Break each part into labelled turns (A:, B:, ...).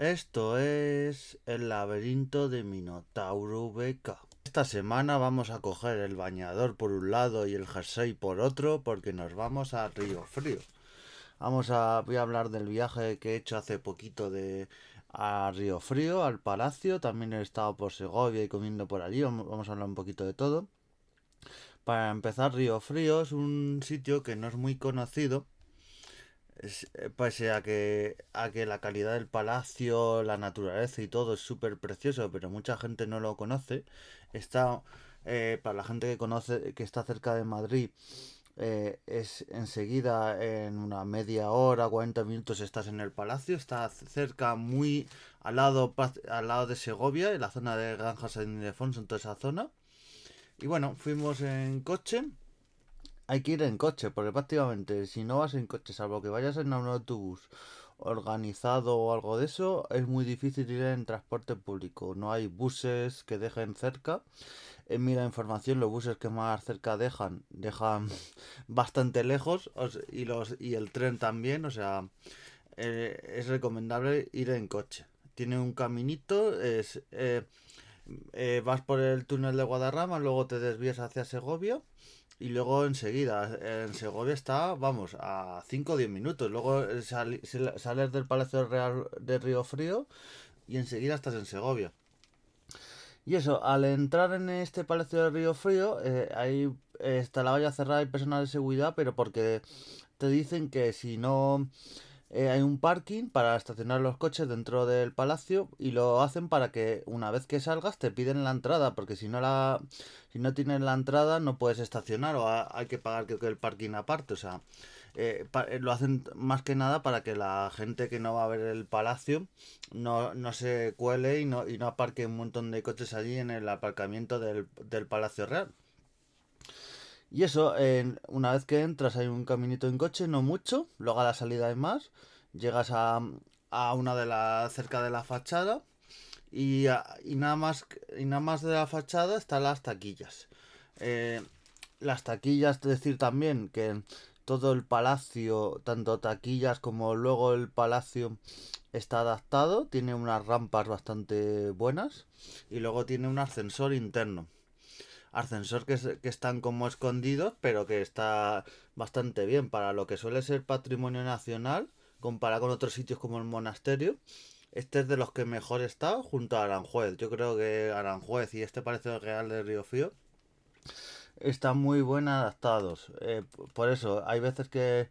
A: Esto es el laberinto de Minotauro Beca. Esta semana vamos a coger el bañador por un lado y el jersey por otro porque nos vamos a Río Frío. Vamos a voy a hablar del viaje que he hecho hace poquito de a Río Frío, al Palacio, también he estado por Segovia y comiendo por allí, vamos a hablar un poquito de todo. Para empezar, Río Frío es un sitio que no es muy conocido, pese a que, a que la calidad del palacio, la naturaleza y todo es súper precioso, pero mucha gente no lo conoce. Está, eh, para la gente que conoce, que está cerca de Madrid, eh, es enseguida en una media hora, 40 minutos estás en el palacio, está cerca, muy al lado, al lado de Segovia, en la zona de Granjas de Ildefonso, en toda esa zona. Y bueno, fuimos en coche. Hay que ir en coche, porque prácticamente si no vas en coche, salvo que vayas en un autobús organizado o algo de eso, es muy difícil ir en transporte público. No hay buses que dejen cerca. En mi información, los buses que más cerca dejan, dejan bastante lejos y, los, y el tren también, o sea, eh, es recomendable ir en coche. Tiene un caminito, es... Eh, eh, vas por el túnel de Guadarrama, luego te desvías hacia Segovia y luego enseguida en Segovia está, vamos, a 5 o 10 minutos. Luego sales del Palacio Real de Río Frío y enseguida estás en Segovia. Y eso, al entrar en este Palacio de Río Frío, eh, ahí está la valla cerrada y personal de seguridad, pero porque te dicen que si no eh, hay un parking para estacionar los coches dentro del palacio y lo hacen para que una vez que salgas te piden la entrada porque si no la si no tienes la entrada no puedes estacionar o hay que pagar que el parking aparte o sea eh, eh, lo hacen más que nada para que la gente que no va a ver el palacio no, no se cuele y no, y no aparque un montón de coches allí en el aparcamiento del, del palacio real y eso, una vez que entras hay un caminito en coche, no mucho, luego a la salida hay más, llegas a, a una de las cerca de la fachada y, y, nada más y nada más de la fachada están las taquillas. Eh, las taquillas, es decir también que todo el palacio, tanto taquillas como luego el palacio está adaptado, tiene unas rampas bastante buenas y luego tiene un ascensor interno ascensor que, que están como escondidos, pero que está bastante bien para lo que suele ser patrimonio nacional, comparado con otros sitios como el monasterio. Este es de los que mejor está junto a Aranjuez. Yo creo que Aranjuez y este parece real de Río Fío están muy bien adaptados. Eh, por eso, hay veces que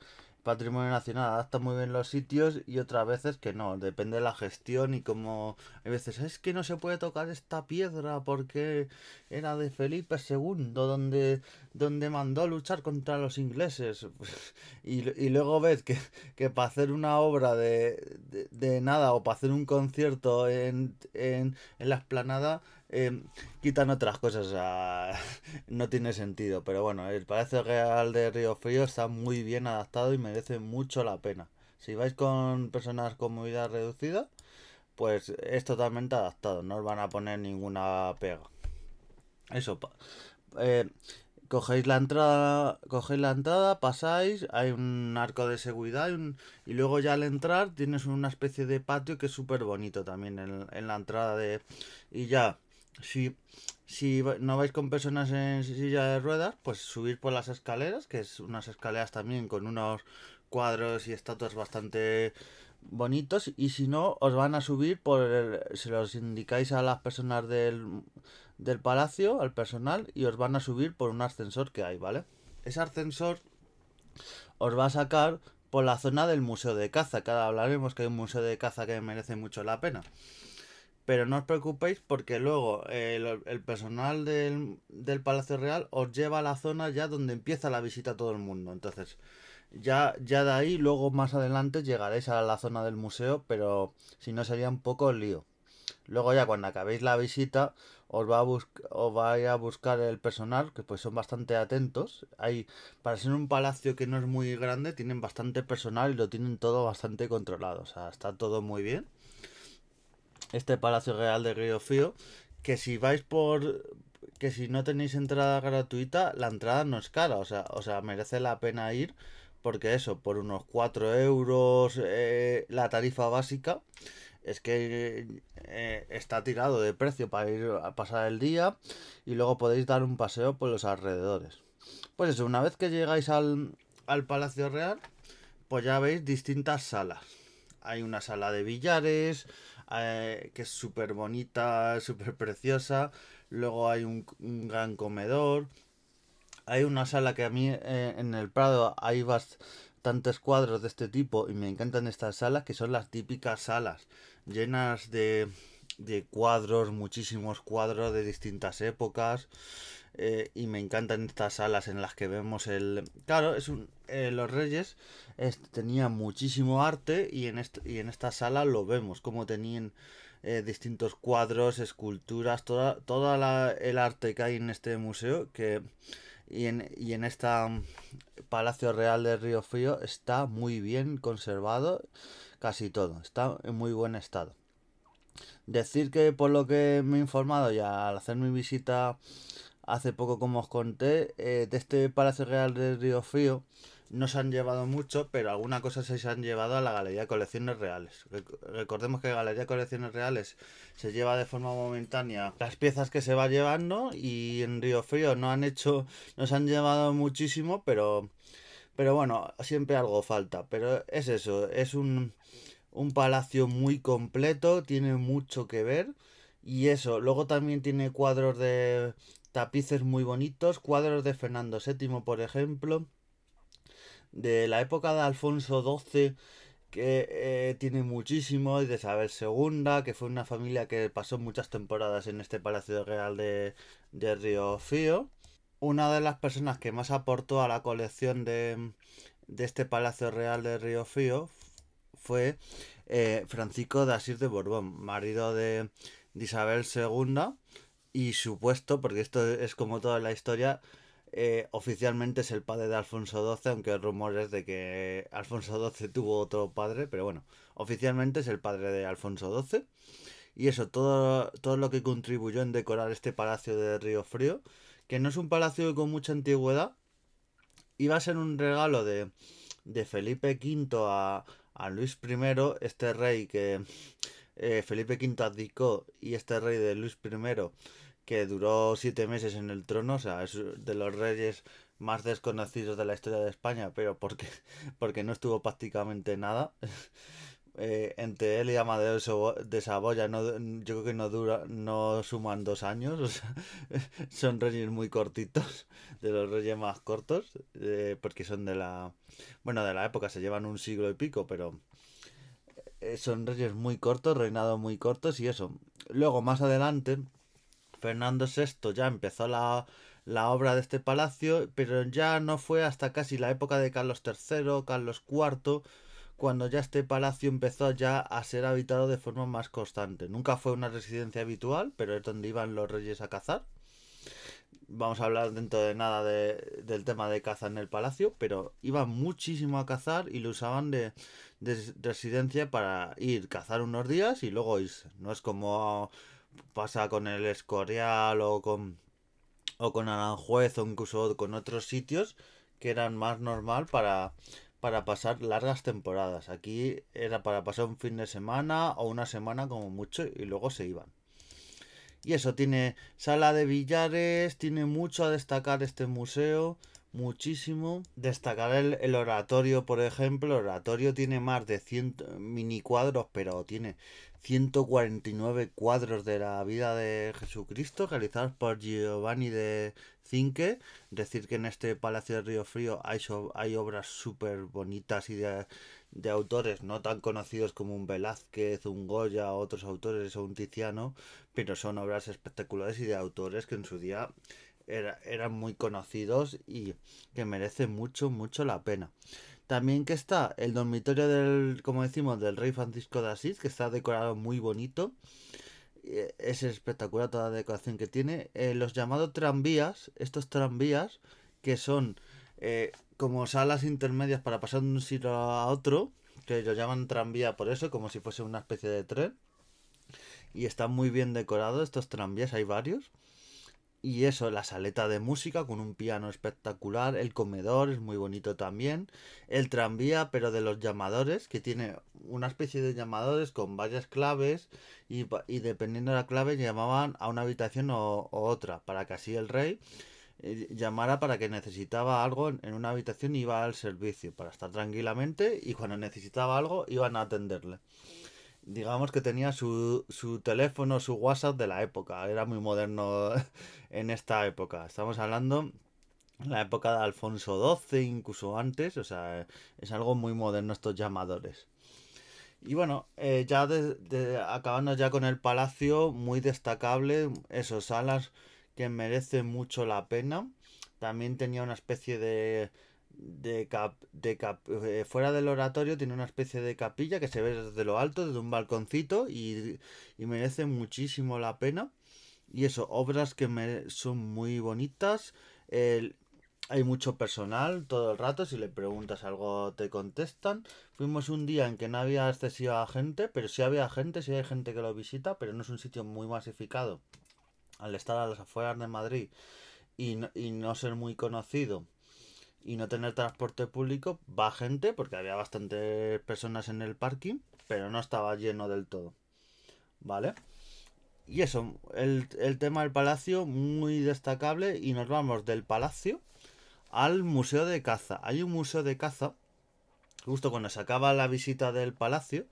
A: Patrimonio Nacional adapta muy bien los sitios y otras veces que no, depende de la gestión y como hay veces es que no se puede tocar esta piedra porque era de Felipe II donde, donde mandó luchar contra los ingleses y, y luego ves que, que para hacer una obra de, de, nada o para hacer un concierto en, en, en la esplanada eh, quitan otras cosas, o sea, no tiene sentido. Pero bueno, el Palacio Real de Río Frío está muy bien adaptado y merece mucho la pena. Si vais con personas con movilidad reducida, pues es totalmente adaptado, no os van a poner ninguna pega. Eso, eh, cogéis la entrada, cogéis la entrada, pasáis, hay un arco de seguridad y, luego ya al entrar tienes una especie de patio que es súper bonito también en, en, la entrada de y ya si, si no vais con personas en silla de ruedas, pues subir por las escaleras, que es unas escaleras también con unos cuadros y estatuas bastante bonitos. Y si no, os van a subir por el, se los indicáis a las personas del, del palacio, al personal, y os van a subir por un ascensor que hay, ¿vale? Ese ascensor os va a sacar por la zona del museo de caza, que ahora hablaremos que hay un museo de caza que merece mucho la pena. Pero no os preocupéis porque luego el, personal del, Palacio Real os lleva a la zona ya donde empieza la visita a todo el mundo. Entonces, ya, ya de ahí, luego más adelante llegaréis a la zona del museo, pero si no sería un poco lío. Luego ya cuando acabéis la visita os va a os a buscar el personal, que pues son bastante atentos. Hay, para ser un palacio que no es muy grande, tienen bastante personal y lo tienen todo bastante controlado. O sea, está todo muy bien este Palacio Real de Río Fío, que si vais por que si no tenéis entrada gratuita, la entrada no es cara, o sea, o sea, merece la pena ir porque eso, por unos 4 euros eh, la tarifa básica, es que eh, está tirado de precio para ir a pasar el día y luego podéis dar un paseo por los alrededores. Pues eso, una vez que llegáis al, al Palacio Real, pues ya veis distintas salas. Hay una sala de billares, eh, que es súper bonita, súper preciosa. Luego hay un, gran comedor. Hay una sala que a mí eh, en el Prado hay bastantes cuadros de este tipo y me encantan estas salas que son las típicas salas llenas de, de cuadros, muchísimos cuadros de distintas épocas. Eh, y me encantan estas salas en las que vemos el... Claro, es un, eh, los reyes tenían muchísimo arte y en, y en esta sala lo vemos, como tenían eh, distintos cuadros, esculturas, toda, toda el arte que hay en este museo que, y, en, y en esta mm, Palacio Real de Río Frío está muy bien conservado, casi todo, está en muy buen estado. Decir que por lo que me he informado y al hacer mi visita hace poco, como os conté, eh, de este Palacio Real de Río Frío no se han llevado mucho, pero alguna cosa se han llevado a la Galería de Colecciones Reales. Recordemos que Galería de Colecciones Reales se lleva de forma momentánea las piezas que se va llevando y en Río Frío no han hecho, no se han llevado muchísimo, pero, pero bueno, siempre algo falta. Pero es eso, es un, un palacio muy completo, tiene mucho que ver. Y eso, luego también tiene cuadros de tapices muy bonitos, cuadros de Fernando VII, por ejemplo, de la época de Alfonso XII, que eh, tiene muchísimo, y de Isabel II, que fue una familia que pasó muchas temporadas en este Palacio Real de, de Río Fío. Una de las personas que más aportó a la colección de, de este Palacio Real de Río Fío fue eh, Francisco de Asís de Borbón, marido de, de Isabel II y supuesto, porque esto es como toda la historia, eh, oficialmente es el padre de Alfonso XII, aunque hay rumores de que Alfonso XII tuvo otro padre, pero bueno, oficialmente es el padre de Alfonso XII. Y eso, todo, todo lo que contribuyó en decorar este palacio de Río Frío, que no es un palacio con mucha antigüedad, iba a ser un regalo de, de Felipe V a, a Luis I, este rey que eh, Felipe V abdicó y este rey de Luis I que duró siete meses en el trono, o sea, es de los reyes más desconocidos de la historia de España, pero porque, porque no estuvo prácticamente nada. Eh, entre él y Amadeo de Saboya no, yo creo que no dura no suman dos años o sea, son reyes muy cortitos de los reyes más cortos eh, porque son de la bueno de la época se llevan un siglo y pico pero son reyes muy cortos, reinados muy cortos y eso. Luego, más adelante, Fernando VI ya empezó la, la obra de este palacio, pero ya no fue hasta casi la época de Carlos III, Carlos IV, cuando ya este palacio empezó ya a ser habitado de forma más constante. Nunca fue una residencia habitual, pero es donde iban los reyes a cazar vamos a hablar dentro de nada de, del tema de caza en el palacio, pero iban muchísimo a cazar y lo usaban de, residencia para ir cazar unos días y luego irse. No es como pasa con el Escorial o con, o con Aranjuez o incluso con otros sitios que eran más normal para, para pasar largas temporadas. Aquí era para pasar un fin de semana o una semana como mucho y luego se iban. Y eso, tiene sala de billares, tiene mucho a destacar este museo, muchísimo. Destacar el, oratorio, por ejemplo. El oratorio tiene más de 100 mini cuadros, pero tiene 149 cuadros de la vida de Jesucristo realizados por Giovanni de Cinque. Decir que en este Palacio de Río Frío hay, hay obras súper bonitas y de de autores no tan conocidos como un Velázquez, un Goya, otros autores o un Tiziano, pero son obras espectaculares y de autores que en su día eran muy conocidos y que merecen mucho, mucho la pena. También que está el dormitorio del, como decimos, del rey Francisco de Asís, que está decorado muy bonito. Es espectacular toda la decoración que tiene. Eh, los llamados tranvías, estos tranvías, que son eh, como salas intermedias para pasar de un sitio a otro, que lo llaman tranvía por eso, como si fuese una especie de tren. Y están muy bien decorados estos tranvías, hay varios. y eso, la saleta de música con un piano espectacular, el comedor es muy bonito también, el tranvía pero de los llamadores, que tiene una especie de llamadores con varias claves y, dependiendo de la clave llamaban a una habitación o, otra, para que así el rey llamara para que necesitaba algo en una habitación iba al servicio, para estar tranquilamente y cuando necesitaba algo iban a atenderle digamos que tenía su, su teléfono, su WhatsApp de la época. Era muy moderno en esta época. Estamos hablando la época de Alfonso XII, incluso antes. O sea, es algo muy moderno estos llamadores. Y bueno, eh, ya acabando ya con el palacio, muy destacable, esos salas que merecen mucho la pena. También tenía una especie de de, cap, de cap, eh, fuera del oratorio tiene una especie de capilla que se ve desde lo alto, desde un balconcito y, merece muchísimo la pena. Y eso, obras que son muy bonitas. hay mucho personal todo el rato, si le preguntas algo te contestan. Fuimos un día en que no había excesiva gente, pero sí había gente, sí hay gente que lo visita, pero no es un sitio muy masificado. Al estar a las afueras de Madrid y y no ser muy conocido y no tener transporte público, va gente, porque había bastantes personas en el parking, pero no estaba lleno del todo. ¿Vale? Y eso, el, tema del palacio, muy destacable, y nos vamos del palacio al museo de caza. Hay un museo de caza, justo cuando se acaba la visita del palacio,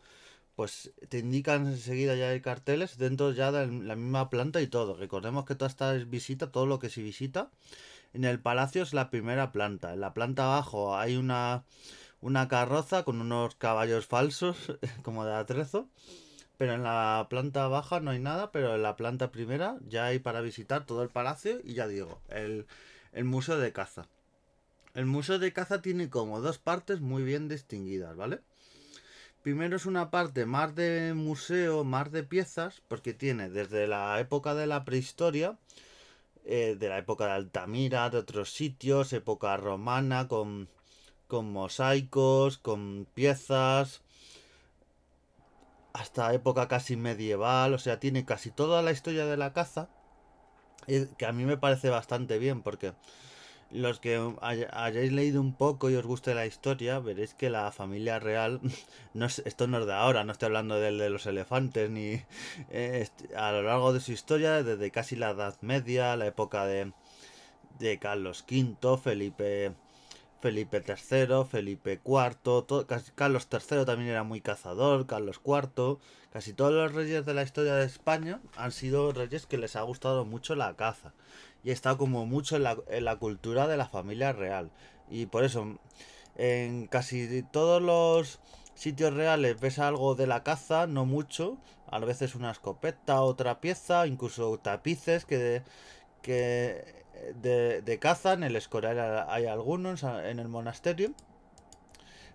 A: pues te indican enseguida ya hay carteles dentro ya de la misma planta y todo. Recordemos que toda esta visita, todo lo que se visita, en el palacio es la primera planta. En la planta abajo hay una, una carroza con unos caballos falsos, como de atrezo. Pero en la planta baja no hay nada, pero en la planta primera ya hay para visitar todo el palacio y ya digo, el, el museo de caza. El museo de caza tiene como dos partes muy bien distinguidas, ¿vale? Primero es una parte más de museo, más de piezas, porque tiene desde la época de la prehistoria eh, de la época de Altamira, de otros sitios, época romana, con, con mosaicos, con piezas, hasta época casi medieval, o sea, tiene casi toda la historia de la caza, eh, que a mí me parece bastante bien, porque los que hayáis leído un poco y os guste la historia, veréis que la familia real, no es, esto no es de ahora, no estoy hablando del de los elefantes, ni eh, a lo largo de su historia, desde casi la Edad Media, la época de, de Carlos V, Felipe, Felipe III, Felipe IV, casi Carlos III también era muy cazador, Carlos IV, casi todos los reyes de la historia de España han sido reyes que les ha gustado mucho la caza y está como mucho en la, cultura de la familia real. Y por eso, en casi todos los sitios reales ves algo de la caza, no mucho, a veces una escopeta, otra pieza, incluso tapices que, que de, de caza, en el Escorial hay algunos, en el monasterio.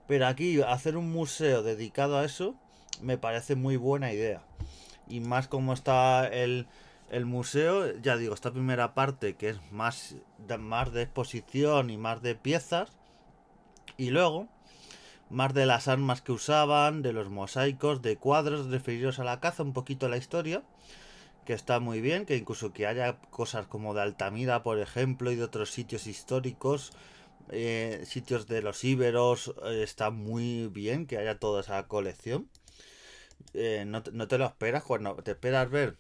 A: Pero aquí hacer un museo dedicado a eso me parece muy buena idea. Y más como está el, el museo, ya digo, esta primera parte que es más de, más de exposición y más de piezas. Y luego, más de las armas que usaban, de los mosaicos, de cuadros referidos a la caza, un poquito la historia. Que está muy bien, que incluso que haya cosas como de Altamira, por ejemplo, y de otros sitios históricos, eh, sitios de los íberos, eh, está muy bien que haya toda esa colección. Eh, no, no, te lo esperas cuando te esperas ver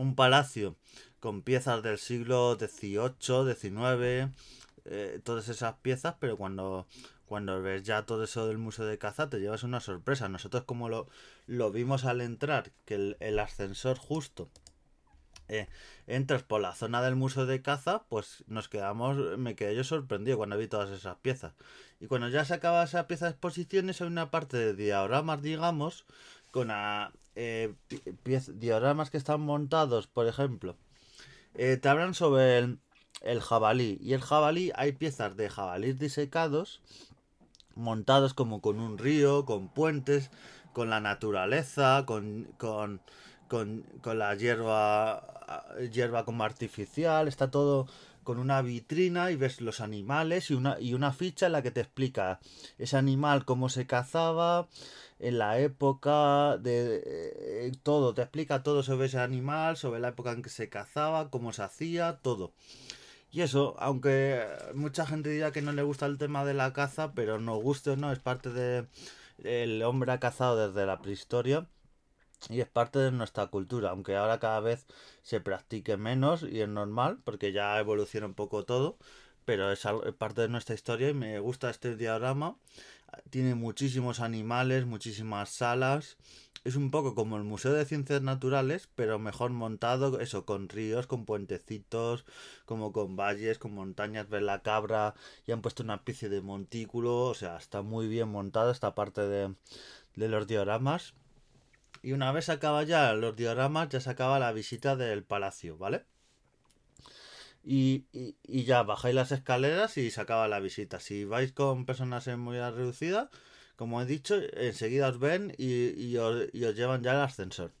A: un palacio con piezas del siglo XVIII, XIX, eh, todas esas piezas, pero cuando, cuando ves ya todo eso del Museo de Caza te llevas una sorpresa. Nosotros como lo, lo vimos al entrar, que el, ascensor justo eh, entras por la zona del Museo de Caza, pues nos quedamos, me quedé yo sorprendido cuando vi todas esas piezas. Y cuando ya se acaba esa pieza de exposiciones hay una parte de dioramas, digamos, con a, eh, dioramas que están montados, por ejemplo, eh, te hablan sobre el, jabalí. Y el jabalí, hay piezas de jabalíes disecados, montados como con un río, con puentes, con la naturaleza, con, con, con, con la hierba, hierba como artificial, está todo con una vitrina y ves los animales y una, y una ficha en la que te explica ese animal, cómo se cazaba, en la época de eh, todo, te explica todo sobre ese animal, sobre la época en que se cazaba, cómo se hacía, todo. Y eso, aunque mucha gente diga que no le gusta el tema de la caza, pero no guste o no, es parte de hombre ha cazado desde la prehistoria y es parte de nuestra cultura, aunque ahora cada vez se practique menos y es normal porque ya evoluciona un poco todo, pero es, parte de nuestra historia y me gusta este diagrama. Tiene muchísimos animales, muchísimas salas. Es un poco como el Museo de Ciencias Naturales, pero mejor montado, eso, con ríos, con puentecitos, como con valles, con montañas, ver la cabra, y han puesto una especie de montículo, o sea, está muy bien montado esta parte de, de los dioramas. Y una vez acaba ya los dioramas, ya se acaba la visita del palacio, ¿vale? Y, y, ya bajáis las escaleras y se acaba la visita. Si vais con personas en muy reducida, como he dicho, enseguida os ven y, os, llevan ya al ascensor.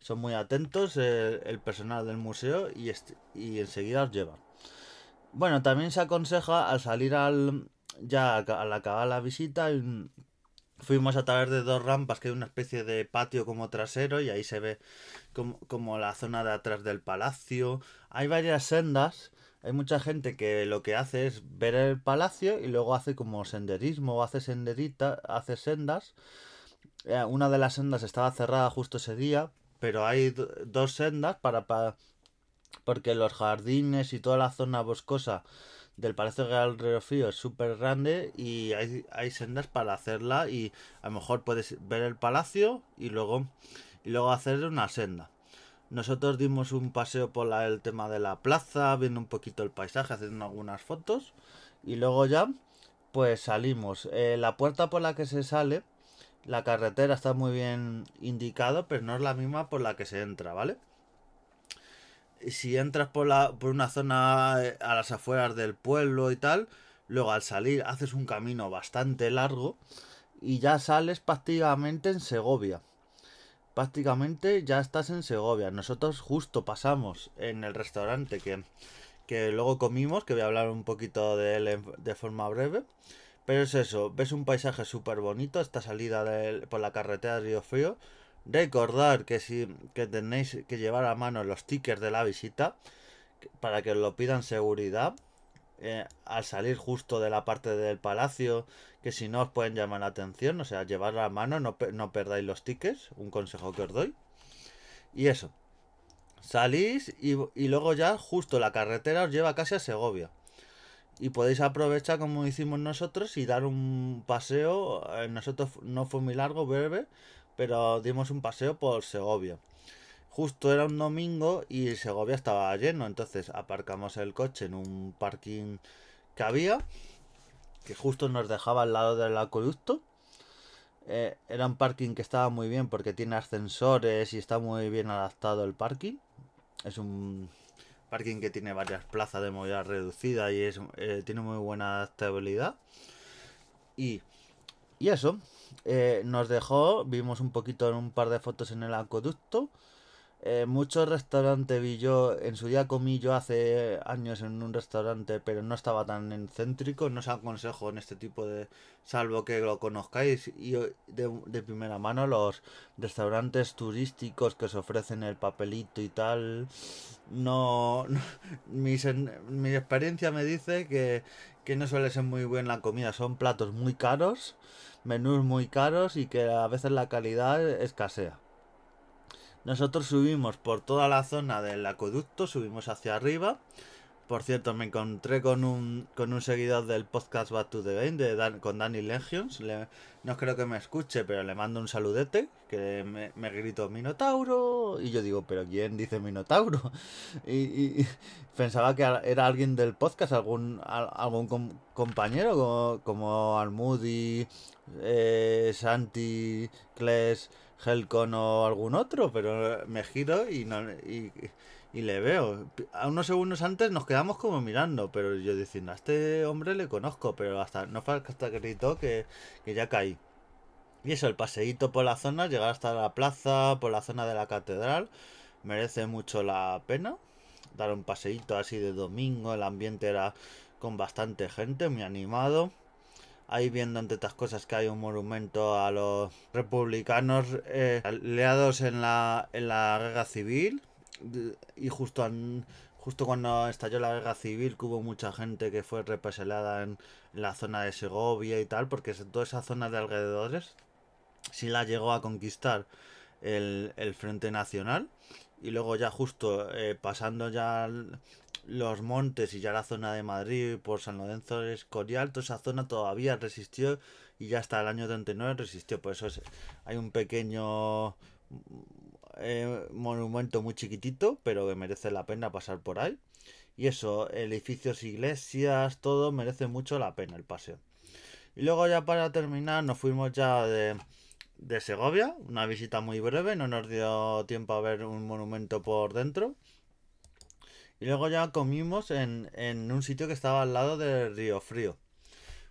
A: Son muy atentos el, personal del museo y, y enseguida os llevan. Bueno, también se aconseja al salir al ya al acabar la visita Fuimos a través de dos rampas que hay una especie de patio como trasero y ahí se ve como, como, la zona de atrás del palacio. Hay varias sendas. Hay mucha gente que lo que hace es ver el palacio y luego hace como senderismo o hace senderita, hace sendas. Eh, una de las sendas estaba cerrada justo ese día, pero hay dos sendas para, para porque los jardines y toda la zona boscosa del Palacio Real Río Frío es súper grande y hay, hay, sendas para hacerla y a lo mejor puedes ver el palacio y luego, y luego hacer una senda. Nosotros dimos un paseo por la, el tema de la plaza, viendo un poquito el paisaje, haciendo algunas fotos y luego ya pues salimos. Eh, la puerta por la que se sale, la carretera está muy bien indicado, pero no es la misma por la que se entra, ¿vale? Si entras por, la, por una zona eh, a las afueras del pueblo y tal, luego al salir haces un camino bastante largo y ya sales prácticamente en Segovia. Prácticamente ya estás en Segovia. Nosotros justo pasamos en el restaurante que, que luego comimos, que voy a hablar un poquito de él de forma breve. Pero es eso, ves un paisaje súper bonito, esta salida por la carretera de Río Frío Recordar que si que tenéis que llevar a mano los tickets de la visita para que os lo pidan seguridad eh, al salir justo de la parte del palacio que si no os pueden llamar la atención o sea llevar a mano no, no perdáis los tickets un consejo que os doy y eso salís y, y luego ya justo la carretera os lleva casi a Segovia y podéis aprovechar como hicimos nosotros y dar un paseo. Eh, nosotros no fue muy largo, breve, pero dimos un paseo por Segovia. Justo era un domingo y Segovia estaba lleno, entonces aparcamos el coche en un parking que había, que justo nos dejaba al lado del acueducto. Eh, era un parking que estaba muy bien porque tiene ascensores y está muy bien adaptado el parking. Es un parking que tiene varias plazas de movilidad reducida y es, eh, tiene muy buena adaptabilidad. Y, y eso, eh, nos dejó, vimos un poquito en un par de fotos en el acueducto. Eh, muchos restaurantes vi yo, en su día comí yo hace años en un restaurante, pero no estaba tan céntrico, no os aconsejo en este tipo de, salvo que lo conozcáis y de, primera mano los restaurantes turísticos que os ofrecen el papelito y tal, no, mi, mi experiencia me dice que, que no suele ser muy buena la comida, son platos muy caros menús muy caros y que a veces la calidad escasea. Nosotros subimos por toda la zona del acueducto, subimos hacia arriba. Por cierto, me encontré con un, con un seguidor del podcast Back to the de con Danny Legions. No creo que me escuche, pero le mando un saludete. Que me, me gritó Minotauro. Y yo digo, ¿pero quién dice Minotauro? Y, pensaba que era alguien del podcast, algún, algún compañero como, como Almudi, eh, Santi, Kles, Helcon o algún otro, pero me giro y, no, y, le veo. A unos segundos antes nos quedamos como mirando, pero yo diciendo, a este hombre le conozco, pero hasta no fue hasta que gritó que, que ya caí. Y eso, el paseíto por la zona, llegar hasta la plaza, por la zona de la catedral, merece mucho la pena. dar un paseíto así de domingo, el ambiente era con bastante gente, muy animado. Ahí viendo entre otras cosas que hay un monumento a los republicanos eh, aliados en la, en la guerra civil y justo justo cuando estalló la guerra civil hubo mucha gente que fue represaliada en, la zona de Segovia y tal, porque toda esa zona de alrededores sí la llegó a conquistar el, Frente Nacional y luego ya justo eh, pasando ya los montes y ya la zona de Madrid por San Lorenzo de Escorial, toda esa zona todavía resistió y ya hasta el año 39 resistió. Por eso es, hay un pequeño monumento muy chiquitito, pero que merece la pena pasar por ahí. Y eso, edificios, iglesias, todo merece mucho la pena el paseo. Y luego ya para terminar nos fuimos ya de, de Segovia, una visita muy breve, no nos dio tiempo a ver un monumento por dentro. Y luego ya comimos en, en un sitio que estaba al lado del Río Frío.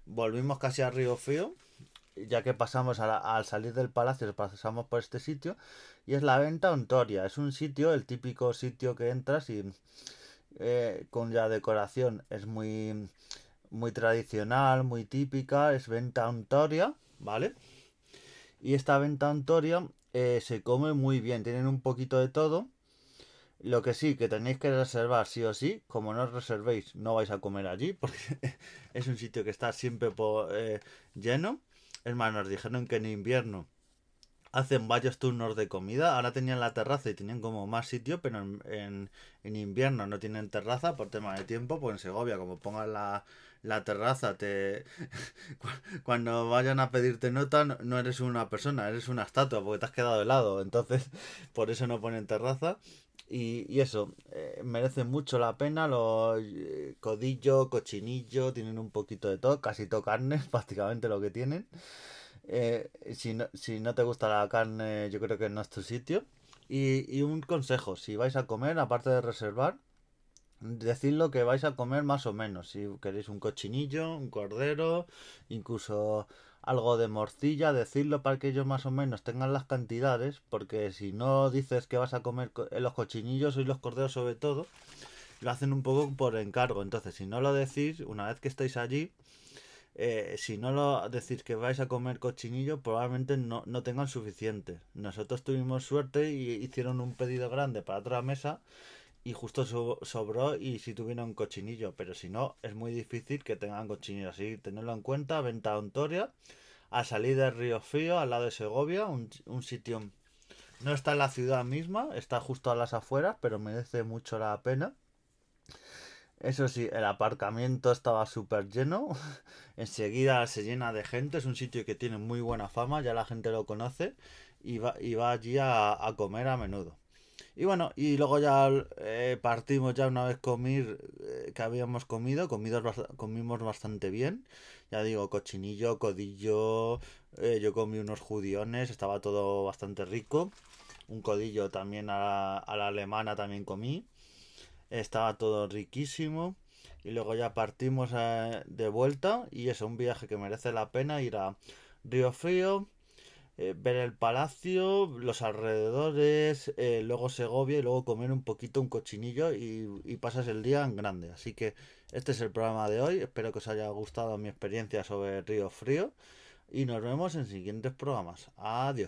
A: Volvimos casi a Río Frío ya que pasamos al salir del palacio, pasamos por este sitio, y es la venta Ontoria. Es un sitio, el típico sitio que entras y eh, con la decoración es muy, muy tradicional, muy típica, es venta Ontoria, ¿vale? Y esta venta Ontoria eh, se come muy bien, tienen un poquito de todo. Lo que sí, que tenéis que reservar sí o sí, como no os reservéis no vais a comer allí, porque es un sitio que está siempre eh, lleno. Es más, nos dijeron que en invierno hacen varios turnos de comida. Ahora tenían la terraza y tenían como más sitio, pero en, invierno no tienen terraza por tema de tiempo. Pues en Segovia, como pongan la, la terraza, te cuando vayan a pedirte nota, no, eres una persona, eres una estatua porque te has quedado helado. Entonces, por eso no ponen terraza. Y, eso, eh, merece mucho la pena. Los eh, codillo, cochinillo, tienen un poquito de todo, casi todo carne, prácticamente lo que tienen. Eh, si, no, si no te gusta la carne, yo creo que no es tu sitio. Y, y un consejo, si vais a comer, aparte de reservar, decid lo que vais a comer más o menos. Si queréis un cochinillo, un cordero, incluso algo de morcilla, decirlo para que ellos más o menos tengan las cantidades, porque si no dices que vas a comer eh, los cochinillos y los corderos sobre todo, lo hacen un poco por encargo. Entonces, si no lo decís, una vez que estáis allí, eh, si no lo decís que vais a comer cochinillo, probablemente no, no tengan suficiente. Nosotros tuvimos suerte y hicieron un pedido grande para otra mesa y justo sobró y si tuvieron cochinillo, pero si no, es muy difícil que tengan cochinillo. Así, tenerlo en cuenta, venta a Ontoria, a salir del Río Frío, al lado de Segovia, un, sitio... No está en la ciudad misma, está justo a las afueras, pero merece mucho la pena. Eso sí, el aparcamiento estaba súper lleno. Enseguida se llena de gente. Es un sitio que tiene muy buena fama, ya la gente lo conoce y va, y va allí a comer a menudo. Y bueno, y luego ya eh, partimos ya una vez comer eh, que habíamos comido, comidos, comimos bastante bien. Ya digo, cochinillo, codillo, eh, yo comí unos judiones, estaba todo bastante rico. Un codillo también a a la alemana también comí. Estaba todo riquísimo. Y luego ya partimos de vuelta y es un viaje que merece la pena ir a Río Frío eh, ver el palacio, los alrededores, eh, luego Segovia y luego comer un poquito un cochinillo y, y, pasas el día en grande. Así que este es el programa de hoy. Espero que os haya gustado mi experiencia sobre Río Frío y nos vemos en siguientes programas. Adiós.